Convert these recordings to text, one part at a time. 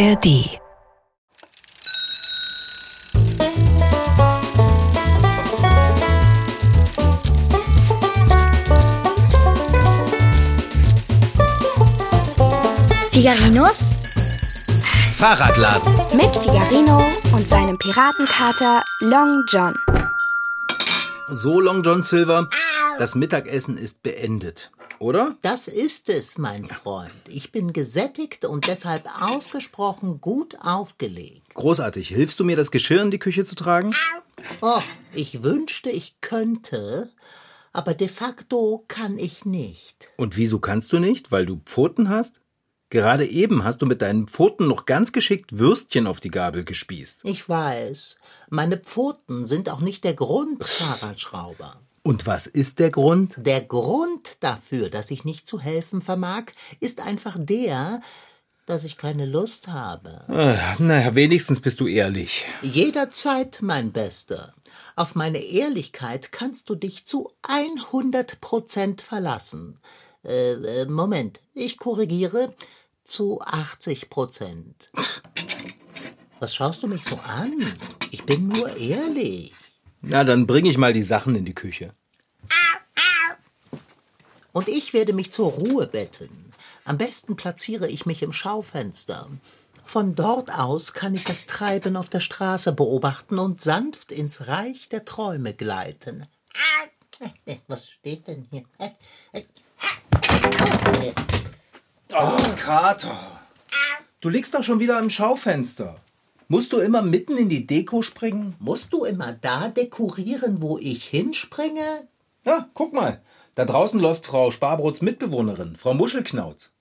ARD. Figarinos Fahrradladen. mit Figarino und seinem Piratenkater Long John. So, Long John Silver, das Mittagessen ist beendet, oder? Das ist es, mein Freund. Ich bin gesättigt und deshalb ausgesprochen gut aufgelegt. Großartig. Hilfst du mir, das Geschirr in die Küche zu tragen? Oh, ich wünschte, ich könnte, aber de facto kann ich nicht. Und wieso kannst du nicht? Weil du Pfoten hast? Gerade eben hast du mit deinen Pfoten noch ganz geschickt Würstchen auf die Gabel gespießt. Ich weiß, meine Pfoten sind auch nicht der Grund, Fahrradschrauber. Und was ist der Grund? Der Grund dafür, dass ich nicht zu helfen vermag, ist einfach der, dass ich keine Lust habe. Äh, naja, wenigstens bist du ehrlich. Jederzeit, mein Bester. Auf meine Ehrlichkeit kannst du dich zu 100 Prozent verlassen. Äh, äh, Moment, ich korrigiere zu 80 Prozent. Was schaust du mich so an? Ich bin nur ehrlich. Na, dann bring ich mal die Sachen in die Küche. Und ich werde mich zur Ruhe betten. Am besten platziere ich mich im Schaufenster. Von dort aus kann ich das Treiben auf der Straße beobachten und sanft ins Reich der Träume gleiten. Was steht denn hier? Oh, Kater. Du liegst doch schon wieder im Schaufenster. Musst du immer mitten in die Deko springen? Musst du immer da dekorieren, wo ich hinspringe? Ja, guck mal. Da draußen läuft Frau Sparbrots Mitbewohnerin, Frau Muschelknauz.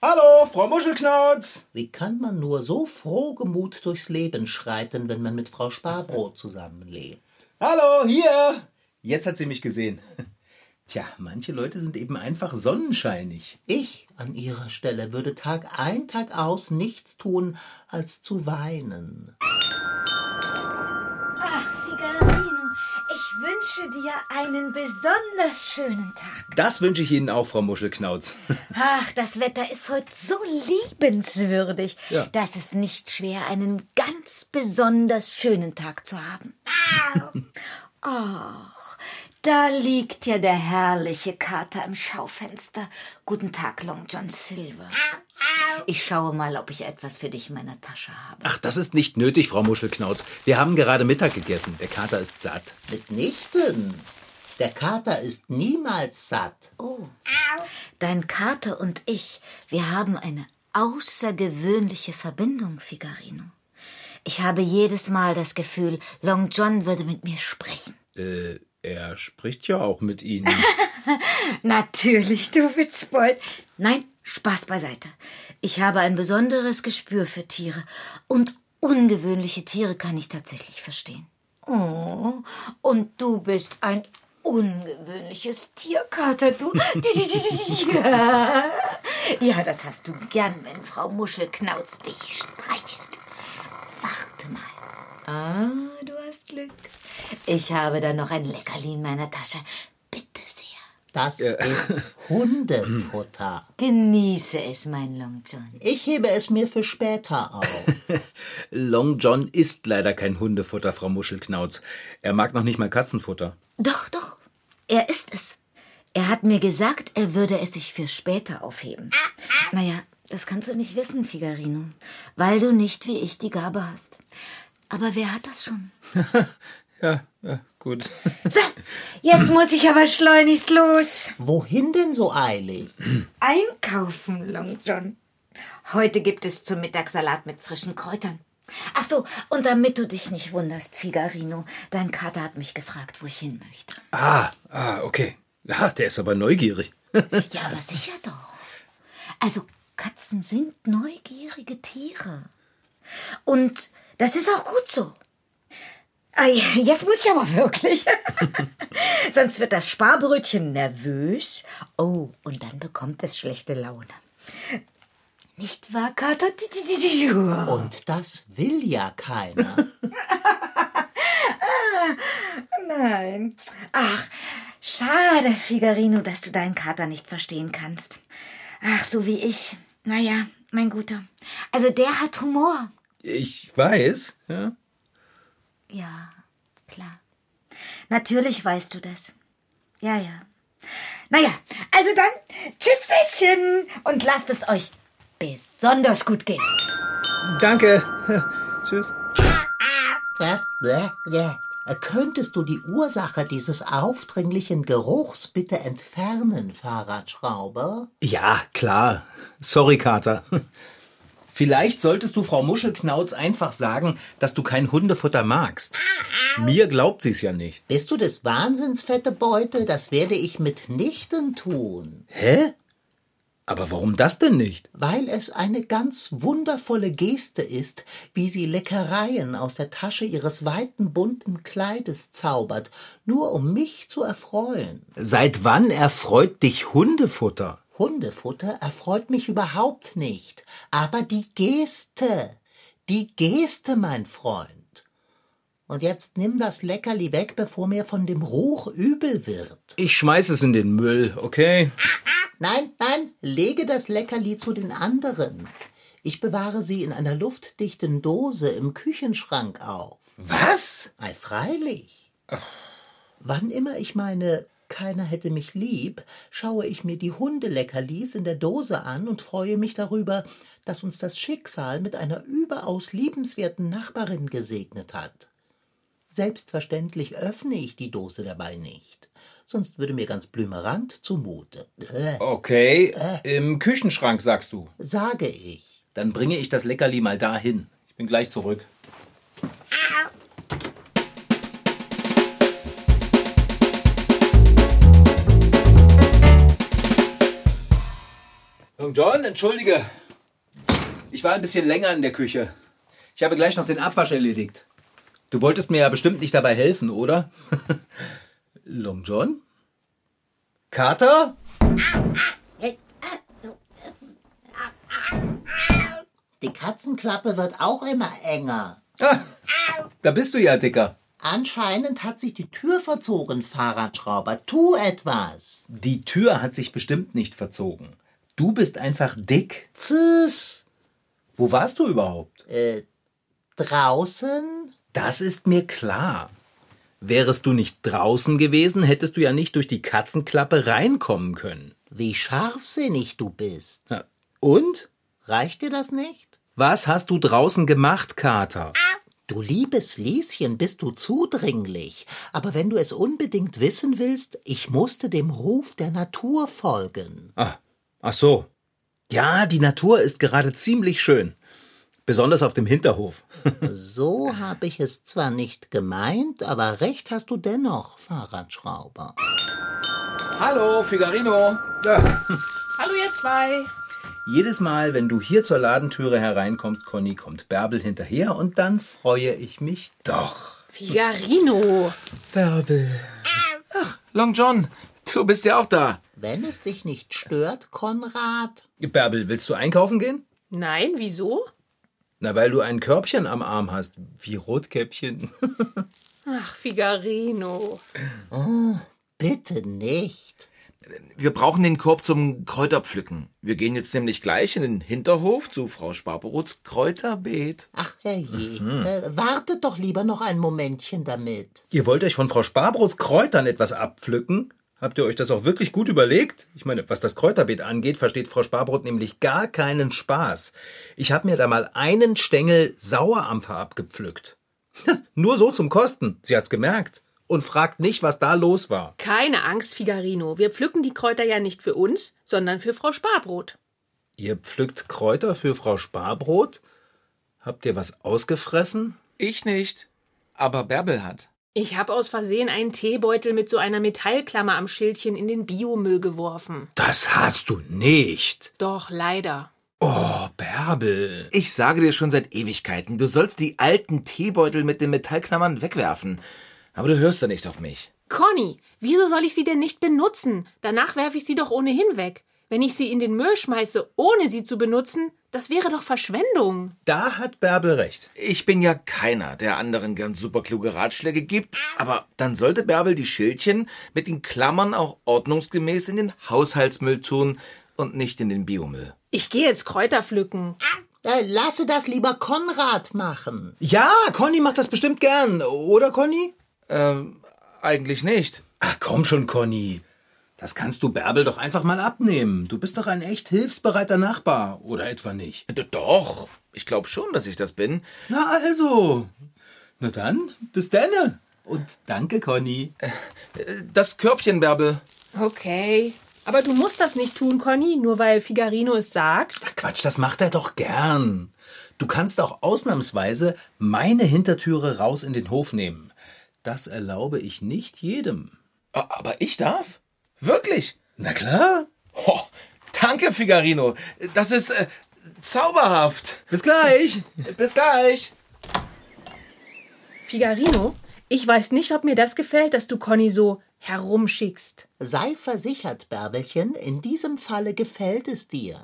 Hallo, Frau Muschelknauz. Wie kann man nur so frohgemut durchs Leben schreiten, wenn man mit Frau Sparbrot zusammenlebt? Hallo, hier. Jetzt hat sie mich gesehen. Tja, manche Leute sind eben einfach sonnenscheinig. Ich an ihrer Stelle würde Tag ein, Tag aus nichts tun, als zu weinen. Ich wünsche dir einen besonders schönen Tag. Das wünsche ich Ihnen auch, Frau Muschelknauz. Ach, das Wetter ist heute so liebenswürdig. Ja. Das ist nicht schwer, einen ganz besonders schönen Tag zu haben. Ach, da liegt ja der herrliche Kater im Schaufenster. Guten Tag, Long John Silver. Ich schaue mal, ob ich etwas für dich in meiner Tasche habe. Ach, das ist nicht nötig, Frau Muschelknauz. Wir haben gerade Mittag gegessen. Der Kater ist satt. Mitnichten. Der Kater ist niemals satt. Oh. Dein Kater und ich, wir haben eine außergewöhnliche Verbindung, Figarino. Ich habe jedes Mal das Gefühl, Long John würde mit mir sprechen. Äh, er spricht ja auch mit Ihnen. Natürlich, du Witzbold. Nein, Spaß beiseite. Ich habe ein besonderes Gespür für Tiere und ungewöhnliche Tiere kann ich tatsächlich verstehen. Oh, und du bist ein ungewöhnliches Tier, Kater, du. Ja. ja, das hast du gern, wenn Frau Muschelknauz dich streichelt. Warte mal. Ah, du hast Glück. Ich habe da noch ein Leckerli in meiner Tasche. Bitte sehr. Das ist Hundefutter. Genieße es, mein Long John. Ich hebe es mir für später auf. Long John isst leider kein Hundefutter, Frau Muschelknauz. Er mag noch nicht mal Katzenfutter. Doch, doch. Er ist es. Er hat mir gesagt, er würde es sich für später aufheben. Naja, das kannst du nicht wissen, Figarino, weil du nicht wie ich die Gabe hast. Aber wer hat das schon? Ja, ja gut. So, jetzt muss ich aber schleunigst los. Wohin denn so eilig? Einkaufen, Long John. Heute gibt es zum Mittagssalat mit frischen Kräutern. Ach so, und damit du dich nicht wunderst, Figarino, dein Kater hat mich gefragt, wo ich hin möchte. Ah, ah, okay. Ja, der ist aber neugierig. Ja, aber sicher doch. Also, Katzen sind neugierige Tiere. Und das ist auch gut so. Ah, Jetzt muss ich aber wirklich. Sonst wird das Sparbrötchen nervös. Oh, und dann bekommt es schlechte Laune. Nicht wahr, Kater? Und das will ja keiner. Nein. Ach, schade, Figarino, dass du deinen Kater nicht verstehen kannst. Ach, so wie ich. Naja, mein Guter. Also der hat Humor. Ich weiß, ja. Ja, klar. Natürlich weißt du das. Ja, ja. Naja, also dann, tschüsschen und lasst es euch besonders gut gehen. Danke. Tschüss. Ja, ja, ja. Könntest du die Ursache dieses aufdringlichen Geruchs bitte entfernen, Fahrradschrauber? Ja, klar. Sorry, Kater. Vielleicht solltest du Frau Muschelknauz einfach sagen, dass du kein Hundefutter magst. Mir glaubt sie's ja nicht. Bist du des Wahnsinns, fette Beute? Das werde ich mitnichten tun. Hä? Aber warum das denn nicht? Weil es eine ganz wundervolle Geste ist, wie sie Leckereien aus der Tasche ihres weiten bunten Kleides zaubert, nur um mich zu erfreuen. Seit wann erfreut dich Hundefutter? Hundefutter erfreut mich überhaupt nicht, aber die Geste, die Geste, mein Freund. Und jetzt nimm das Leckerli weg, bevor mir von dem Ruch übel wird. Ich schmeiß es in den Müll, okay? Nein, nein, lege das Leckerli zu den anderen. Ich bewahre sie in einer luftdichten Dose im Küchenschrank auf. Was? Ei, freilich. Wann immer ich meine, keiner hätte mich lieb, schaue ich mir die Hundeleckerlis in der Dose an und freue mich darüber, dass uns das Schicksal mit einer überaus liebenswerten Nachbarin gesegnet hat. Selbstverständlich öffne ich die Dose dabei nicht, sonst würde mir ganz blümerant zumute. Äh, Okay, im Küchenschrank sagst du. sage ich. Dann bringe ich das Leckerli mal dahin. Ich bin gleich zurück. Long John, entschuldige. Ich war ein bisschen länger in der Küche. Ich habe gleich noch den Abwasch erledigt. Du wolltest mir ja bestimmt nicht dabei helfen, oder? Long John? Kater? Die Katzenklappe wird auch immer enger. Ah, da bist du ja, Dicker. Anscheinend hat sich die Tür verzogen, Fahrradschrauber. Tu etwas. Die Tür hat sich bestimmt nicht verzogen. Du bist einfach dick. Tschüss. Wo warst du überhaupt? Äh, draußen? Das ist mir klar. Wärest du nicht draußen gewesen, hättest du ja nicht durch die Katzenklappe reinkommen können. Wie scharfsinnig du bist. Na, Und? Reicht dir das nicht? Was hast du draußen gemacht, Kater? Du liebes Lieschen, bist du zudringlich. Aber wenn du es unbedingt wissen willst, ich musste dem Ruf der Natur folgen. Ah, ach so. Ja, die Natur ist gerade ziemlich schön. Besonders auf dem Hinterhof. So habe ich es zwar nicht gemeint, aber recht hast du dennoch, Fahrradschrauber. Hallo, Figarino. Hallo ihr zwei. Jedes Mal, wenn du hier zur Ladentüre hereinkommst, Conny, kommt Bärbel hinterher und dann freue ich mich doch. Figarino. Bärbel. Long John, du bist ja auch da. Wenn es dich nicht stört, Konrad. Bärbel, willst du einkaufen gehen? Nein, wieso? Na, weil du ein Körbchen am Arm hast, wie Rotkäppchen. Ach, Figarino. Bitte nicht. Wir brauchen den Korb zum Kräuterpflücken. Wir gehen jetzt nämlich gleich in den Hinterhof zu Frau Sparperots Kräuterbeet. Ach herrje, äh, wartet doch lieber noch ein Momentchen damit. Ihr wollt euch von Frau Sparbrots Kräutern etwas abpflücken? Habt ihr euch das auch wirklich gut überlegt? Ich meine, was das Kräuterbeet angeht, versteht Frau Sparbrot nämlich gar keinen Spaß. Ich habe mir da mal einen Stängel Sauerampfer abgepflückt. Nur so zum Kosten. Sie hat's gemerkt. Und fragt nicht, was da los war. Keine Angst, Figarino. Wir pflücken die Kräuter ja nicht für uns, sondern für Frau Sparbrot. Ihr pflückt Kräuter für Frau Sparbrot? Habt ihr was ausgefressen? Ich nicht, aber Bärbel hat. Ich habe aus Versehen einen Teebeutel mit so einer Metallklammer am Schildchen in den Biomüll geworfen. Das hast du nicht. Doch, leider. Oh, Bärbel. Ich sage dir schon seit Ewigkeiten, du sollst die alten Teebeutel mit den Metallklammern wegwerfen. Aber du hörst ja nicht auf mich. Conny, wieso soll ich sie denn nicht benutzen? Danach werfe ich sie doch ohnehin weg. Wenn ich sie in den Müll schmeiße, ohne sie zu benutzen, das wäre doch Verschwendung. Da hat Bärbel recht. Ich bin ja keiner, der anderen gern superkluge Ratschläge gibt, aber dann sollte Bärbel die Schildchen mit den Klammern auch ordnungsgemäß in den Haushaltsmüll tun und nicht in den Biomüll. Ich gehe jetzt Kräuter pflücken. Äh, lasse das lieber Konrad machen. Ja, Conny macht das bestimmt gern, oder Conny? Ähm, eigentlich nicht. Ach komm schon, Conny. Das kannst du Bärbel doch einfach mal abnehmen. Du bist doch ein echt hilfsbereiter Nachbar, oder etwa nicht? D doch, ich glaube schon, dass ich das bin. Na also. Na dann, bis denne. Und danke, Conny. Das Körbchen, Bärbel. Okay. Aber du musst das nicht tun, Conny, nur weil Figarino es sagt. Ach Quatsch, das macht er doch gern. Du kannst auch ausnahmsweise meine Hintertüre raus in den Hof nehmen. Das erlaube ich nicht jedem. Aber ich darf? Wirklich? Na klar. Oh, danke, Figarino. Das ist äh, zauberhaft. Bis gleich. Bis gleich. Figarino, ich weiß nicht, ob mir das gefällt, dass du Conny so herumschickst. Sei versichert, Bärbelchen, in diesem Falle gefällt es dir,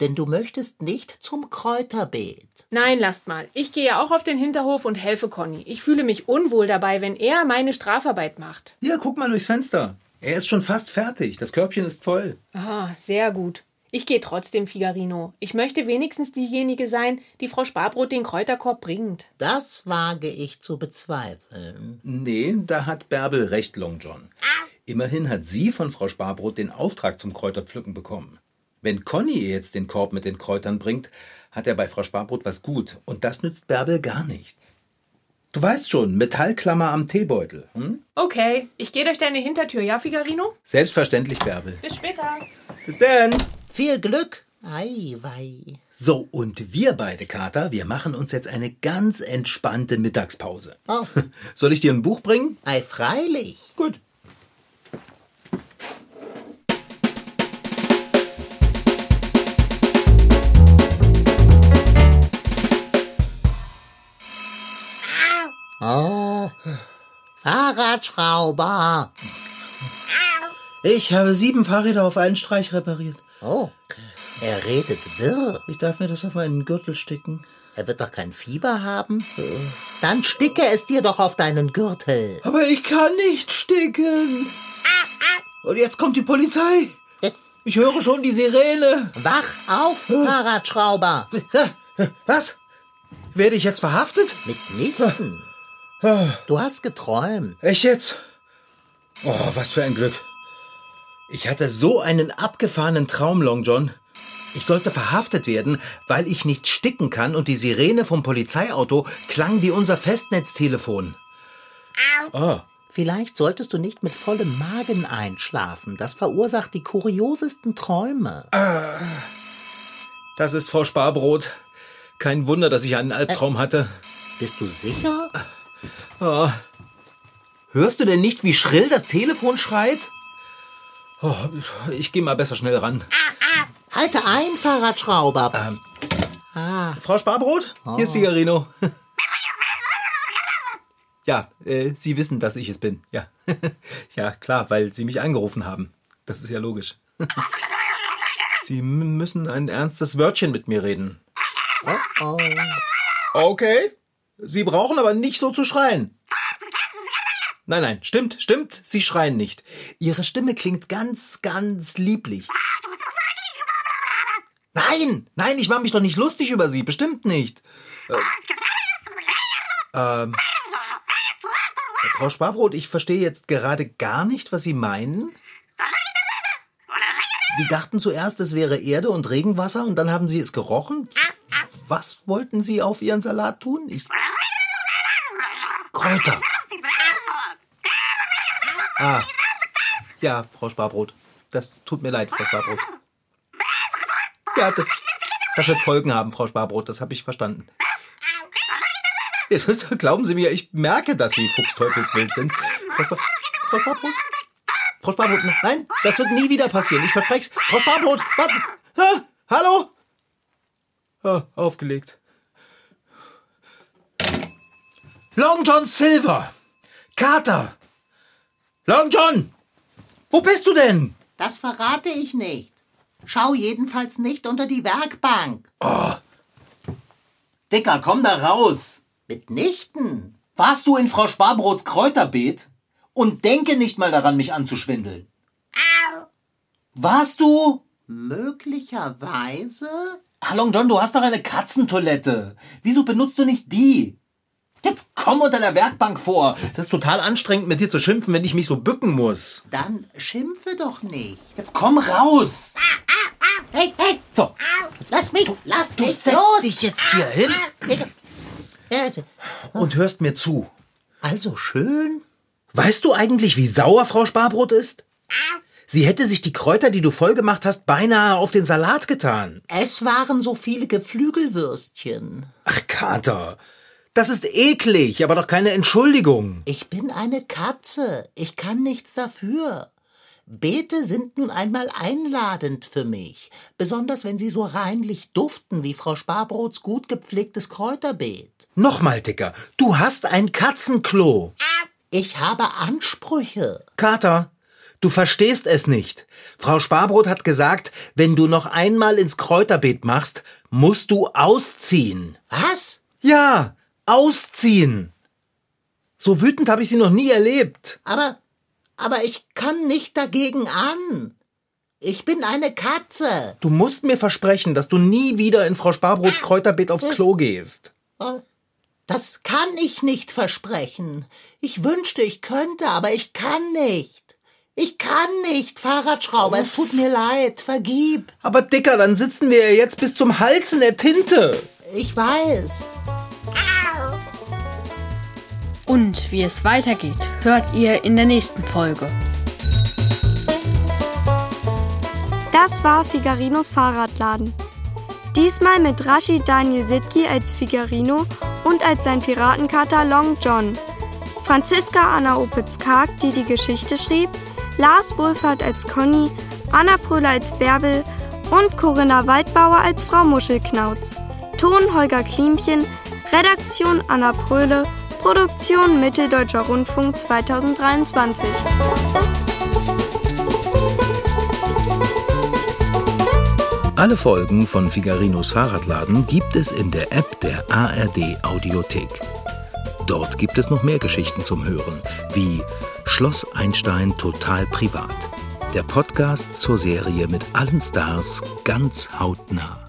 denn du möchtest nicht zum Kräuterbeet. Nein, lasst mal. Ich gehe auch auf den Hinterhof und helfe Conny. Ich fühle mich unwohl dabei, wenn er meine Strafarbeit macht. Ja, guck mal durchs Fenster. Er ist schon fast fertig. Das Körbchen ist voll. Ah, sehr gut. Ich gehe trotzdem, Figarino. Ich möchte wenigstens diejenige sein, die Frau Sparbrot den Kräuterkorb bringt. Das wage ich zu bezweifeln. Nee, da hat Bärbel recht, Long John. Immerhin hat sie von Frau Sparbrot den Auftrag zum Kräuterpflücken bekommen. Wenn Conny ihr jetzt den Korb mit den Kräutern bringt, hat er bei Frau Sparbrot was gut. Und das nützt Bärbel gar nichts. Du weißt schon, Metallklammer am Teebeutel. Hm? Okay, ich gehe durch deine Hintertür, ja, Figarino? Selbstverständlich, Bärbel. Bis später. Bis denn. Viel Glück. Ei, wei. So, und wir beide, Kater, wir machen uns jetzt eine ganz entspannte Mittagspause. Oh, Soll ich dir ein Buch bringen? ei, freilich. Gut. Oh, Fahrradschrauber. Ich habe sieben Fahrräder auf einen Streich repariert. Oh, er redet wirr. Ich darf mir das auf einen Gürtel sticken. Er wird doch kein Fieber haben. Dann sticke es dir doch auf deinen Gürtel. Aber ich kann nicht sticken. Und jetzt kommt die Polizei. Ich höre schon die Sirene. Wach auf, Fahrradschrauber. Was? Werde ich jetzt verhaftet? Mitnichten. Du hast geträumt. Echt jetzt? Oh, was für ein Glück. Ich hatte so einen abgefahrenen Traum, Long John. Ich sollte verhaftet werden, weil ich nicht sticken kann und die Sirene vom Polizeiauto klang wie unser Festnetztelefon. Oh, Vielleicht solltest du nicht mit vollem Magen einschlafen. Das verursacht die kuriosesten Träume. das ist Frau Sparbrot. Kein Wunder, dass ich einen Albtraum hatte. Bist du sicher? Hörst du denn nicht, wie schrill das Telefon schreit? Oh, ich gehe mal besser schnell ran. Halte ein, Fahrradschrauber. Frau Sparbrot, hier ist Figarino. Ja, äh, Sie wissen, dass ich es bin. Ja. ja, klar, weil Sie mich angerufen haben. Das ist ja logisch. Sie müssen ein ernstes Wörtchen mit mir reden. Oh, oh. Okay. Sie brauchen aber nicht so zu schreien. Nein, nein, stimmt, stimmt, Sie schreien nicht. Ihre Stimme klingt ganz, ganz lieblich. Nein, nein, ich mache mich doch nicht lustig über Sie, bestimmt nicht. Äh, ähm, Frau Sparbrot, ich verstehe jetzt gerade gar nicht, was Sie meinen. Sie dachten zuerst, es wäre Erde und Regenwasser und dann haben Sie es gerochen? Was wollten Sie auf Ihren Salat tun? Ich. Kräuter. Ah. Ja, Frau Sparbrot. Das tut mir leid, Frau Sparbrot. Ja, das, das wird Folgen haben, Frau Sparbrot. Das habe ich verstanden. Jetzt, glauben Sie mir, ich merke, dass Sie fuchsteufelswild sind. Frau, Spar Frau Sparbrot? Frau Sparbrot, nein, das wird nie wieder passieren. Ich verspreche es. Frau Sparbrot, warte. Ha, hallo? Ah, aufgelegt. Long John Silver. Carter. Long John. Wo bist du denn? Das verrate ich nicht. Schau jedenfalls nicht unter die Werkbank. Dicker, komm da raus. Mitnichten. Warst du in Frau Sparbrots Kräuterbeet? Und denke nicht mal daran, mich anzuschwindeln. Warst du? Möglicherweise? Ah, Long John, du hast doch eine Katzentoilette. Wieso benutzt du nicht die? Jetzt komm unter der Werkbank vor. Das ist total anstrengend, mit dir zu schimpfen, wenn ich mich so bücken muss. Dann schimpfe doch nicht. Jetzt komm raus. Hey, hey, So, lass mich, lass du mich setz los. dich jetzt hier hin Ja, und hörst mir zu. Also schön. Weißt du eigentlich, wie sauer Frau Sparbrot ist? Sie hätte sich die Kräuter, die du vollgemacht hast, beinahe auf den Salat getan. Es waren so viele Geflügelwürstchen. Ach, Kater, das ist eklig, aber doch keine Entschuldigung. Ich bin eine Katze. Ich kann nichts dafür. Beete sind nun einmal einladend für mich, besonders wenn sie so reinlich duften wie Frau Sparbrots gut gepflegtes Kräuterbeet. Nochmal, Dicker, du hast ein Katzenklo. Ich habe Ansprüche. Kater, du verstehst es nicht. Frau Sparbrot hat gesagt, wenn du noch einmal ins Kräuterbeet machst, musst du ausziehen. Was? Ja, ausziehen. So wütend habe ich sie noch nie erlebt. Aber, aber ich kann nicht dagegen an. Ich bin eine Katze. Du musst mir versprechen, dass du nie wieder in Frau Sparbrots Kräuterbeet aufs Klo gehst. Das kann ich nicht versprechen. Ich wünschte, ich könnte, aber ich kann nicht. Ich kann nicht, Fahrradschrauber. Es tut mir leid. Vergib. Aber Dicker, dann sitzen wir ja jetzt bis zum Hals in der Tinte. Ich weiß. Und wie es weitergeht, hört ihr in der nächsten Folge. Das war Figarinos Fahrradladen. Diesmal mit Rashid Daniel Sitki als Figarino und als sein Piratenkater Long John. Franziska Anna Opitz-Karg, die die Geschichte schrieb, Lars Wohlfahrt als Conny, Anna Pröhler als Bärbel und Corinna Waldbauer als Frau Muschelknauz. Ton Holger Klimchen, Redaktion Anna Pröhle, Produktion Mitteldeutscher Rundfunk 2023. Alle Folgen von Figarinos Fahrradladen gibt es in der App der ARD Audiothek. Dort gibt es noch mehr Geschichten zum Hören, wie Schloss Einstein total privat. Der Podcast zur Serie mit allen Stars ganz hautnah.